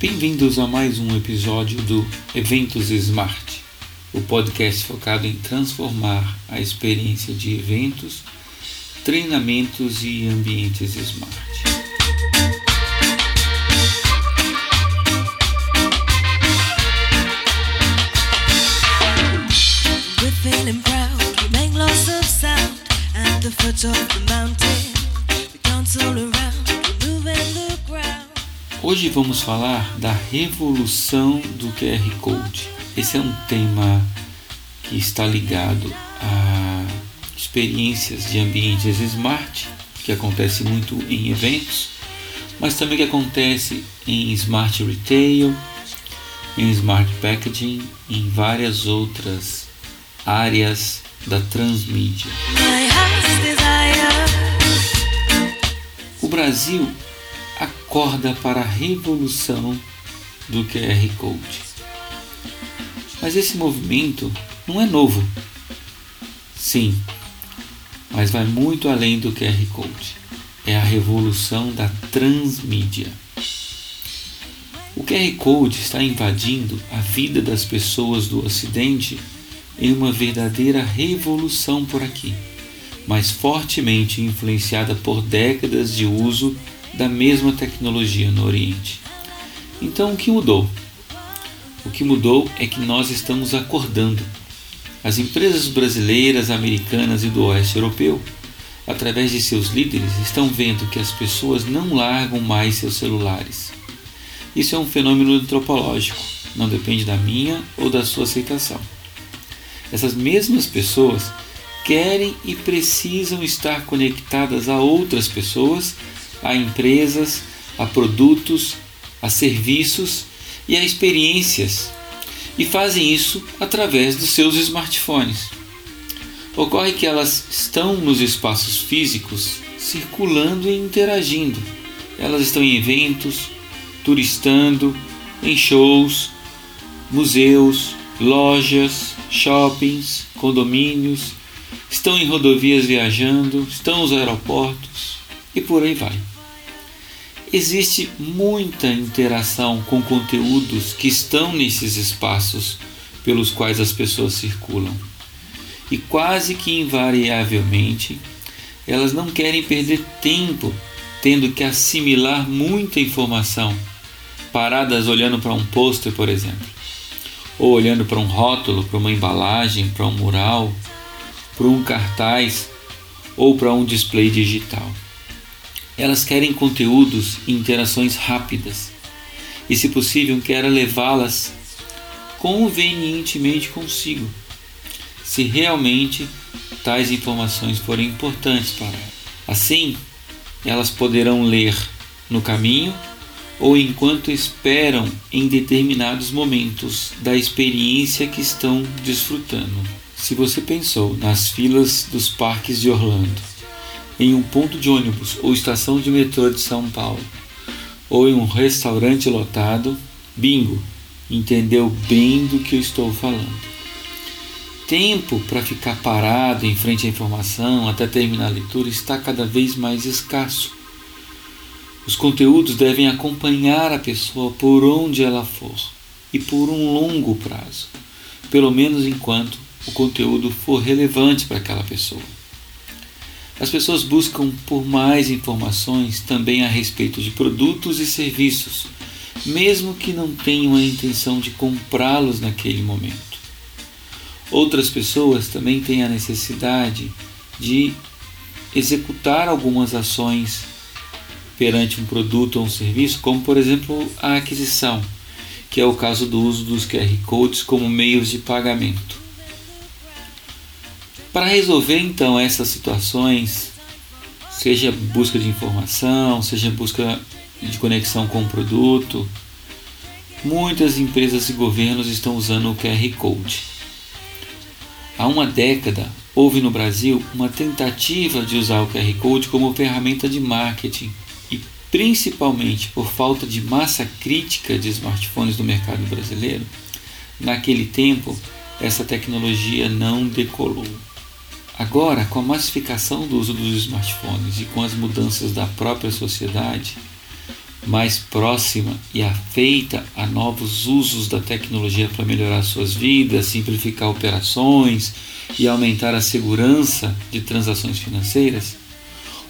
Bem-vindos a mais um episódio do Eventos Smart, o podcast focado em transformar a experiência de eventos, treinamentos e ambientes smart. Hoje vamos falar da revolução do QR Code. Esse é um tema que está ligado a experiências de ambientes smart, que acontece muito em eventos, mas também que acontece em smart retail, em smart packaging, em várias outras áreas da transmídia. O Brasil acorda para a revolução do QR Code. Mas esse movimento não é novo. Sim, mas vai muito além do QR Code. É a revolução da transmídia. O QR Code está invadindo a vida das pessoas do Ocidente em uma verdadeira revolução por aqui, mas fortemente influenciada por décadas de uso da mesma tecnologia no Oriente. Então, o que mudou? O que mudou é que nós estamos acordando. As empresas brasileiras, americanas e do oeste europeu, através de seus líderes, estão vendo que as pessoas não largam mais seus celulares. Isso é um fenômeno antropológico, não depende da minha ou da sua aceitação. Essas mesmas pessoas querem e precisam estar conectadas a outras pessoas a empresas, a produtos, a serviços e a experiências, e fazem isso através dos seus smartphones. Ocorre que elas estão nos espaços físicos circulando e interagindo. Elas estão em eventos, turistando, em shows, museus, lojas, shoppings, condomínios, estão em rodovias viajando, estão nos aeroportos e por aí vai existe muita interação com conteúdos que estão nesses espaços pelos quais as pessoas circulam. E quase que invariavelmente, elas não querem perder tempo tendo que assimilar muita informação, paradas olhando para um pôster, por exemplo, ou olhando para um rótulo, para uma embalagem, para um mural, para um cartaz ou para um display digital. Elas querem conteúdos e interações rápidas e, se possível, querem levá-las convenientemente consigo, se realmente tais informações forem importantes para elas. Assim, elas poderão ler no caminho ou enquanto esperam em determinados momentos da experiência que estão desfrutando. Se você pensou nas filas dos parques de Orlando, em um ponto de ônibus ou estação de metrô de São Paulo, ou em um restaurante lotado, bingo, entendeu bem do que eu estou falando. Tempo para ficar parado em frente à informação até terminar a leitura está cada vez mais escasso. Os conteúdos devem acompanhar a pessoa por onde ela for e por um longo prazo, pelo menos enquanto o conteúdo for relevante para aquela pessoa. As pessoas buscam por mais informações também a respeito de produtos e serviços, mesmo que não tenham a intenção de comprá-los naquele momento. Outras pessoas também têm a necessidade de executar algumas ações perante um produto ou um serviço, como por exemplo a aquisição, que é o caso do uso dos QR Codes como meios de pagamento. Para resolver então essas situações, seja busca de informação, seja busca de conexão com o produto, muitas empresas e governos estão usando o QR Code. Há uma década, houve no Brasil uma tentativa de usar o QR Code como ferramenta de marketing e, principalmente por falta de massa crítica de smartphones no mercado brasileiro, naquele tempo essa tecnologia não decolou. Agora, com a massificação do uso dos smartphones e com as mudanças da própria sociedade, mais próxima e afeita a novos usos da tecnologia para melhorar suas vidas, simplificar operações e aumentar a segurança de transações financeiras,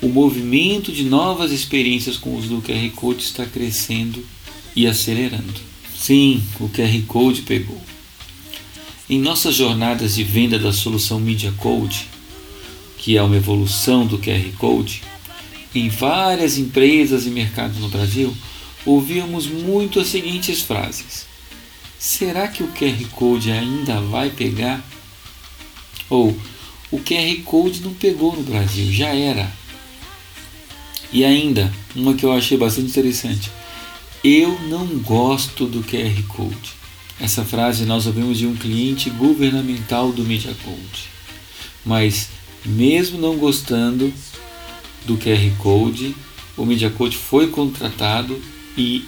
o movimento de novas experiências com o uso do QR Code está crescendo e acelerando. Sim, o QR Code pegou. Em nossas jornadas de venda da solução Media Code, que é uma evolução do QR Code, em várias empresas e mercados no Brasil, ouvíamos muito as seguintes frases: Será que o QR Code ainda vai pegar? Ou o QR Code não pegou no Brasil, já era. E ainda, uma que eu achei bastante interessante: Eu não gosto do QR Code. Essa frase nós ouvimos de um cliente governamental do Media. Mas, mesmo não gostando, do QR Code. O Media foi contratado e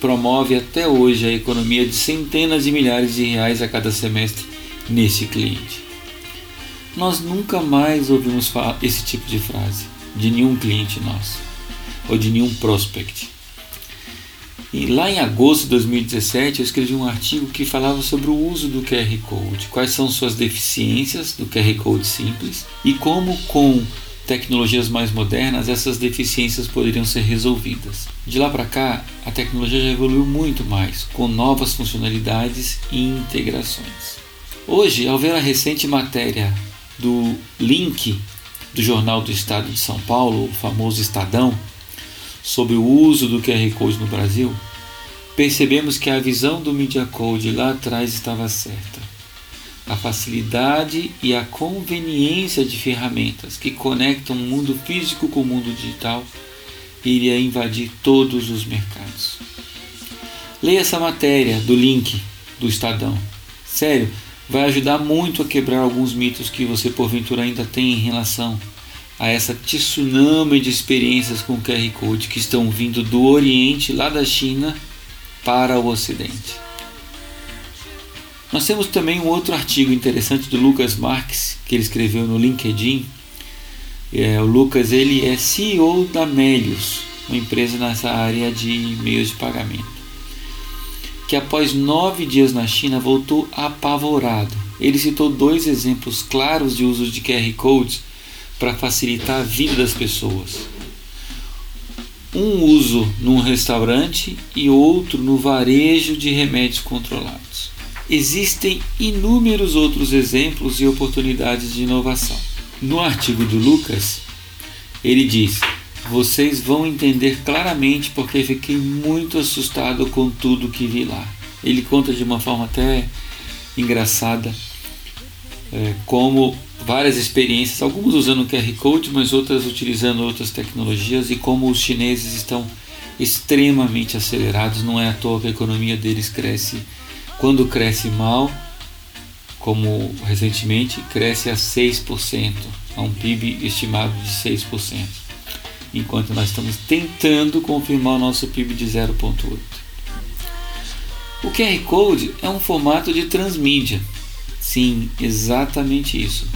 promove até hoje a economia de centenas de milhares de reais a cada semestre nesse cliente. Nós nunca mais ouvimos falar esse tipo de frase de nenhum cliente nosso ou de nenhum prospect. E lá em agosto de 2017 eu escrevi um artigo que falava sobre o uso do QR Code, quais são suas deficiências do QR Code simples e como com tecnologias mais modernas, essas deficiências poderiam ser resolvidas. De lá para cá, a tecnologia já evoluiu muito mais, com novas funcionalidades e integrações. Hoje, ao ver a recente matéria do Link do Jornal do Estado de São Paulo, o famoso Estadão, sobre o uso do QR Code no Brasil, percebemos que a visão do Media Code lá atrás estava certa a facilidade e a conveniência de ferramentas que conectam o mundo físico com o mundo digital iria invadir todos os mercados. Leia essa matéria do link do Estadão. Sério, vai ajudar muito a quebrar alguns mitos que você porventura ainda tem em relação a essa tsunami de experiências com QR Code que estão vindo do Oriente, lá da China, para o Ocidente. Nós temos também um outro artigo interessante do Lucas Marques, que ele escreveu no LinkedIn. É, o Lucas ele é CEO da Melius, uma empresa nessa área de meios de pagamento. Que após nove dias na China voltou apavorado. Ele citou dois exemplos claros de uso de QR Codes para facilitar a vida das pessoas. Um uso num restaurante e outro no varejo de remédios controlados. Existem inúmeros outros exemplos e oportunidades de inovação. No artigo do Lucas, ele diz: Vocês vão entender claramente porque fiquei muito assustado com tudo que vi lá. Ele conta de uma forma até engraçada é, como várias experiências, alguns usando QR Code, mas outras utilizando outras tecnologias e como os chineses estão extremamente acelerados. Não é à toa que a economia deles cresce quando cresce mal, como recentemente, cresce a 6%, a um PIB estimado de 6%, enquanto nós estamos tentando confirmar o nosso PIB de 0,8%. O QR Code é um formato de transmídia. Sim, exatamente isso.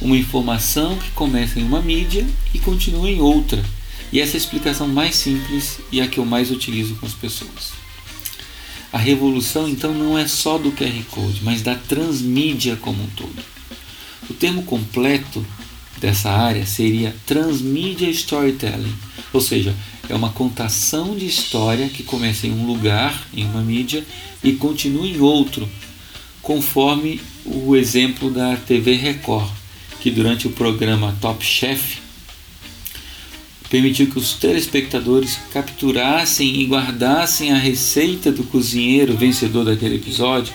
Uma informação que começa em uma mídia e continua em outra. E essa é a explicação mais simples e a que eu mais utilizo com as pessoas. A revolução então não é só do QR Code, mas da transmídia como um todo. O termo completo dessa área seria Transmedia Storytelling, ou seja, é uma contação de história que começa em um lugar, em uma mídia, e continua em outro, conforme o exemplo da TV Record, que durante o programa Top Chef permitiu que os telespectadores capturassem e guardassem a receita do cozinheiro vencedor daquele episódio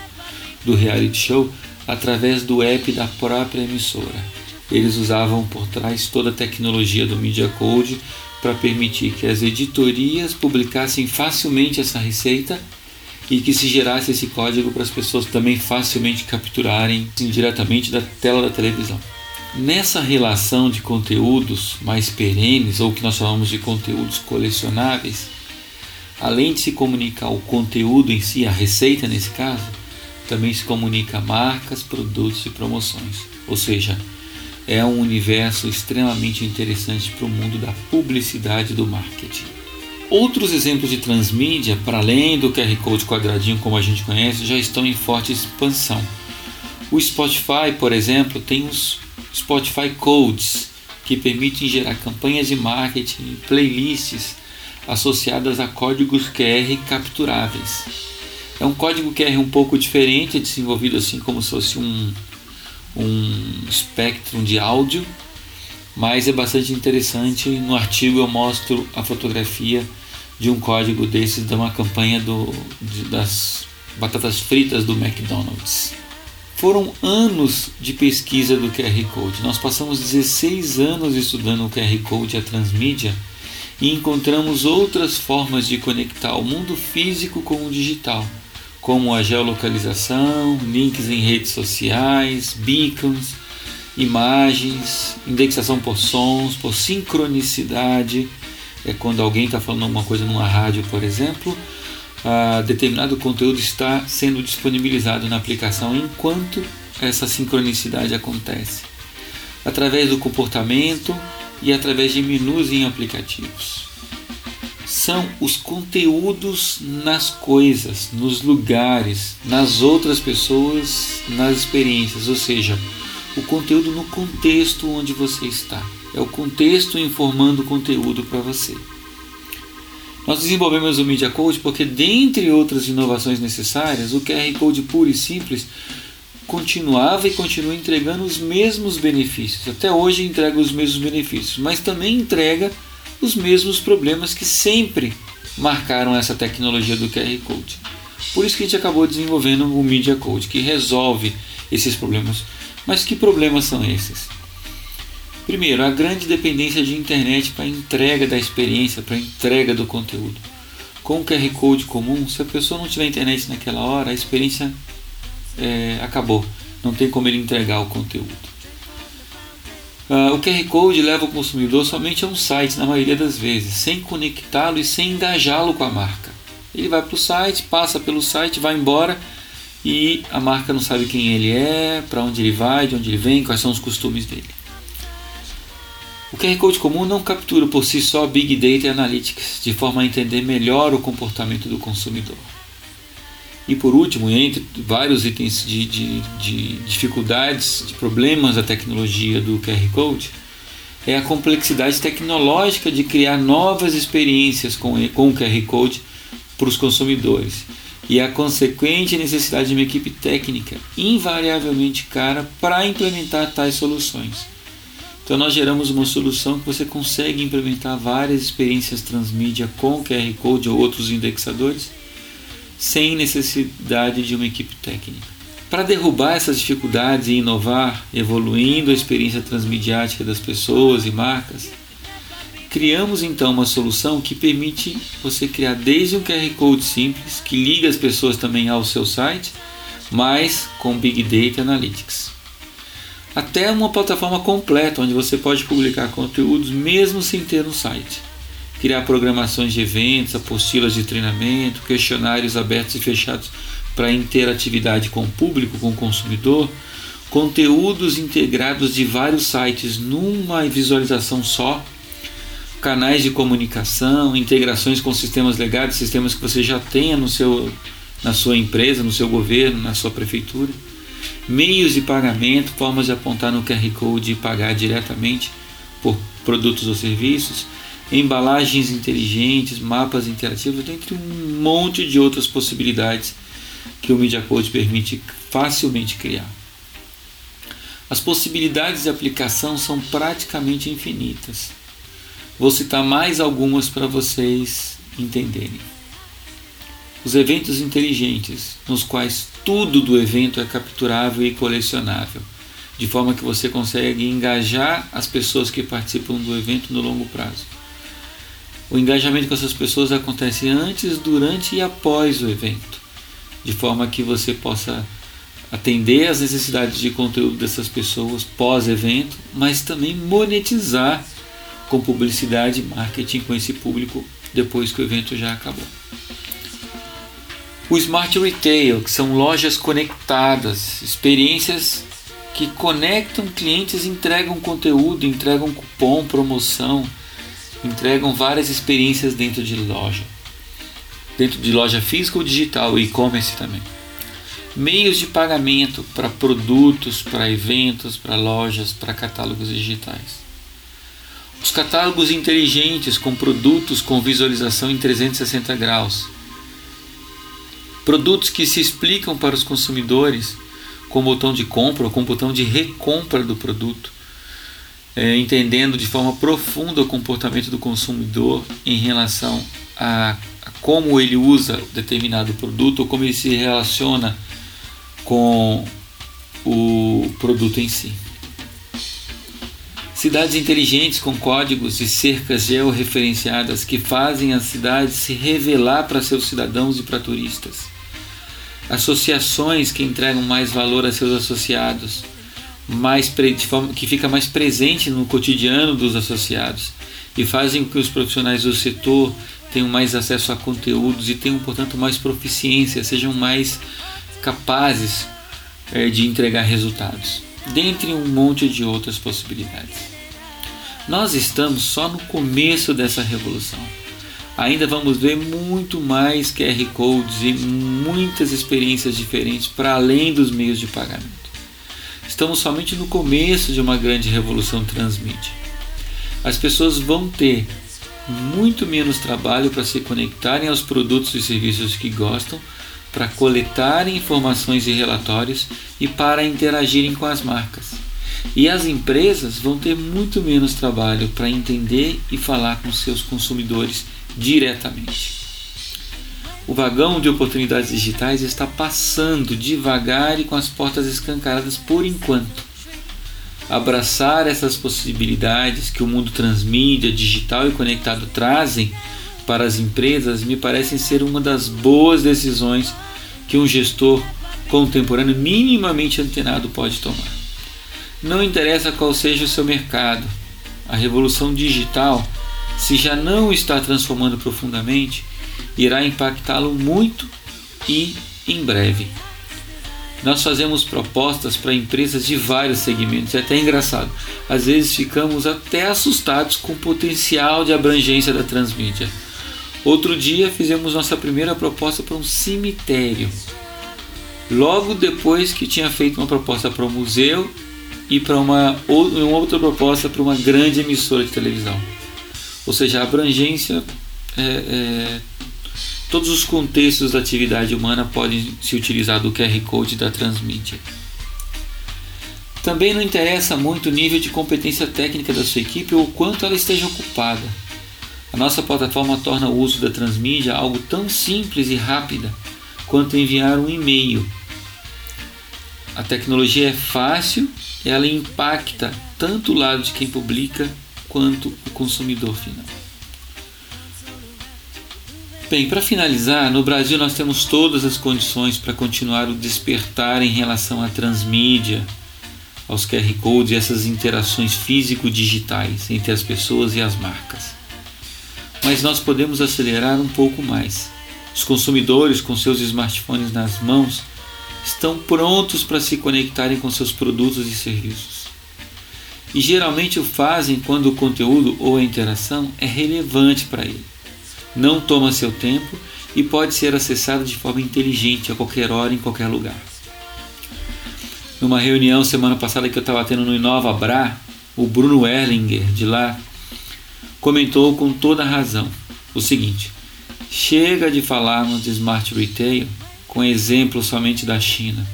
do reality show através do app da própria emissora. Eles usavam por trás toda a tecnologia do Media Code para permitir que as editorias publicassem facilmente essa receita e que se gerasse esse código para as pessoas também facilmente capturarem diretamente da tela da televisão. Nessa relação de conteúdos mais perenes, ou que nós chamamos de conteúdos colecionáveis, além de se comunicar o conteúdo em si, a receita nesse caso, também se comunica marcas, produtos e promoções. Ou seja, é um universo extremamente interessante para o mundo da publicidade e do marketing. Outros exemplos de transmídia, para além do QR Code quadradinho como a gente conhece, já estão em forte expansão. O Spotify, por exemplo, tem os Spotify Codes, que permitem gerar campanhas de marketing e playlists associadas a códigos QR capturáveis. É um código QR um pouco diferente, é desenvolvido assim como se fosse um, um espectro de áudio, mas é bastante interessante. No artigo eu mostro a fotografia de um código desses de uma campanha do, de, das batatas fritas do McDonald's. Foram anos de pesquisa do QR Code. Nós passamos 16 anos estudando o QR Code a transmídia e encontramos outras formas de conectar o mundo físico com o digital como a geolocalização, links em redes sociais, beacons, imagens, indexação por sons, por sincronicidade. É quando alguém está falando alguma coisa numa rádio, por exemplo, uh, determinado conteúdo está sendo disponibilizado na aplicação enquanto essa sincronicidade acontece, através do comportamento e através de menus em aplicativos são os conteúdos nas coisas, nos lugares, nas outras pessoas, nas experiências, ou seja, o conteúdo no contexto onde você está. É o contexto informando o conteúdo para você. Nós desenvolvemos o Media Code porque, dentre outras inovações necessárias, o QR Code puro e simples continuava e continua entregando os mesmos benefícios. Até hoje entrega os mesmos benefícios, mas também entrega os mesmos problemas que sempre marcaram essa tecnologia do QR Code. Por isso que a gente acabou desenvolvendo o Media Code, que resolve esses problemas. Mas que problemas são esses? Primeiro, a grande dependência de internet para entrega da experiência, para entrega do conteúdo. Com o QR Code comum, se a pessoa não tiver internet naquela hora, a experiência é, acabou. Não tem como ele entregar o conteúdo. Uh, o QR Code leva o consumidor somente a um site, na maioria das vezes, sem conectá-lo e sem engajá-lo com a marca. Ele vai para o site, passa pelo site, vai embora e a marca não sabe quem ele é, para onde ele vai, de onde ele vem, quais são os costumes dele. O QR Code comum não captura por si só Big Data e Analytics, de forma a entender melhor o comportamento do consumidor. E por último, entre vários itens de, de, de dificuldades, de problemas da tecnologia do QR Code, é a complexidade tecnológica de criar novas experiências com, com o QR Code para os consumidores e a consequente necessidade de uma equipe técnica invariavelmente cara para implementar tais soluções. Então nós geramos uma solução que você consegue implementar várias experiências transmídia com QR Code ou outros indexadores sem necessidade de uma equipe técnica. Para derrubar essas dificuldades e inovar, evoluindo a experiência transmediática das pessoas e marcas, criamos então uma solução que permite você criar desde um QR Code simples, que liga as pessoas também ao seu site, mas com Big Data Analytics. Até uma plataforma completa onde você pode publicar conteúdos mesmo sem ter um site. Criar programações de eventos, apostilas de treinamento, questionários abertos e fechados para interatividade com o público, com o consumidor, conteúdos integrados de vários sites numa visualização só, canais de comunicação, integrações com sistemas legais, sistemas que você já tenha no seu, na sua empresa, no seu governo, na sua prefeitura, meios de pagamento, formas de apontar no QR Code e pagar diretamente por produtos ou serviços, embalagens inteligentes, mapas interativos, dentre um monte de outras possibilidades que o Media Code permite facilmente criar. As possibilidades de aplicação são praticamente infinitas. Vou citar mais algumas para vocês entenderem. Os eventos inteligentes, nos quais tudo do evento é capturável e colecionável, de forma que você consegue engajar as pessoas que participam do evento no longo prazo o engajamento com essas pessoas acontece antes, durante e após o evento, de forma que você possa atender às necessidades de conteúdo dessas pessoas pós-evento, mas também monetizar com publicidade e marketing com esse público depois que o evento já acabou. O Smart Retail, que são lojas conectadas, experiências que conectam clientes, entregam conteúdo, entregam cupom, promoção, entregam várias experiências dentro de loja. Dentro de loja física ou digital, e-commerce também. Meios de pagamento para produtos, para eventos, para lojas, para catálogos digitais. Os catálogos inteligentes com produtos com visualização em 360 graus. Produtos que se explicam para os consumidores com botão de compra ou com botão de recompra do produto, é, entendendo de forma profunda o comportamento do consumidor em relação a, a como ele usa determinado produto ou como ele se relaciona com o produto em si. Cidades inteligentes com códigos e cercas georreferenciadas que fazem a cidade se revelar para seus cidadãos e para turistas. Associações que entregam mais valor a seus associados, mais que fica mais presente no cotidiano dos associados e fazem com que os profissionais do setor tenham mais acesso a conteúdos e tenham, portanto, mais proficiência, sejam mais capazes é, de entregar resultados, dentre um monte de outras possibilidades. Nós estamos só no começo dessa revolução. Ainda vamos ver muito mais QR codes e muitas experiências diferentes para além dos meios de pagamento. Estamos somente no começo de uma grande revolução transmídia. As pessoas vão ter muito menos trabalho para se conectarem aos produtos e serviços que gostam, para coletarem informações e relatórios e para interagirem com as marcas. E as empresas vão ter muito menos trabalho para entender e falar com seus consumidores diretamente. O vagão de oportunidades digitais está passando devagar e com as portas escancaradas por enquanto. Abraçar essas possibilidades que o mundo transmídia, digital e conectado trazem para as empresas me parecem ser uma das boas decisões que um gestor contemporâneo minimamente antenado pode tomar. Não interessa qual seja o seu mercado, a revolução digital se já não está transformando profundamente, irá impactá-lo muito e em breve. Nós fazemos propostas para empresas de vários segmentos, é até engraçado. Às vezes ficamos até assustados com o potencial de abrangência da transmídia. Outro dia fizemos nossa primeira proposta para um cemitério. Logo depois que tinha feito uma proposta para um museu e para uma, uma outra proposta para uma grande emissora de televisão. Ou seja, a abrangência, é, é, todos os contextos da atividade humana podem se utilizar do QR Code da transmídia. Também não interessa muito o nível de competência técnica da sua equipe ou quanto ela esteja ocupada. A nossa plataforma torna o uso da transmídia algo tão simples e rápida quanto enviar um e-mail. A tecnologia é fácil, ela impacta tanto o lado de quem publica quanto o consumidor final. Bem, para finalizar, no Brasil nós temos todas as condições para continuar o despertar em relação à transmídia, aos QR codes e essas interações físico-digitais entre as pessoas e as marcas. Mas nós podemos acelerar um pouco mais. Os consumidores, com seus smartphones nas mãos, estão prontos para se conectarem com seus produtos e serviços e geralmente o fazem quando o conteúdo ou a interação é relevante para ele. Não toma seu tempo e pode ser acessado de forma inteligente a qualquer hora, em qualquer lugar. Numa reunião semana passada que eu estava tendo no Inova Bra, o Bruno Erlinger de lá comentou com toda razão o seguinte: chega de falarmos de smart retail com exemplo somente da China.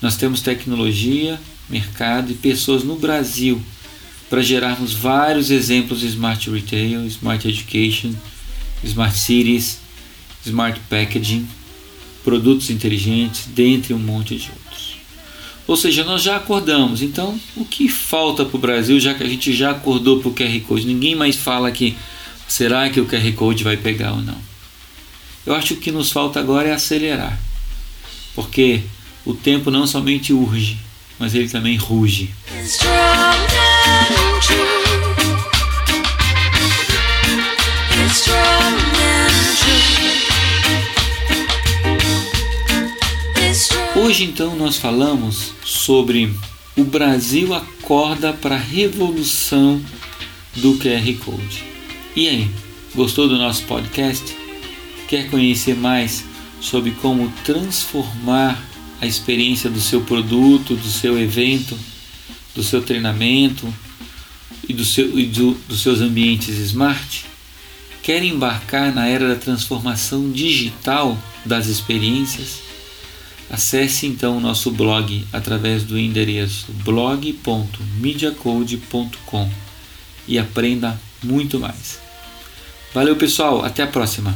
Nós temos tecnologia, mercado e pessoas no Brasil para gerarmos vários exemplos de Smart Retail, Smart Education, Smart Cities, Smart Packaging, produtos inteligentes, dentre um monte de outros. Ou seja, nós já acordamos. Então, o que falta para o Brasil, já que a gente já acordou para o QR Code? Ninguém mais fala que será que o QR Code vai pegar ou não. Eu acho que o que nos falta agora é acelerar. Porque o tempo não somente urge, mas ele também ruge. Hoje então nós falamos sobre o Brasil acorda para a revolução do QR Code. E aí, gostou do nosso podcast? Quer conhecer mais sobre como transformar a experiência do seu produto, do seu evento, do seu treinamento e, do seu, e do, dos seus ambientes smart? Quer embarcar na era da transformação digital das experiências? Acesse então o nosso blog através do endereço blog.mediacode.com e aprenda muito mais. Valeu, pessoal, até a próxima.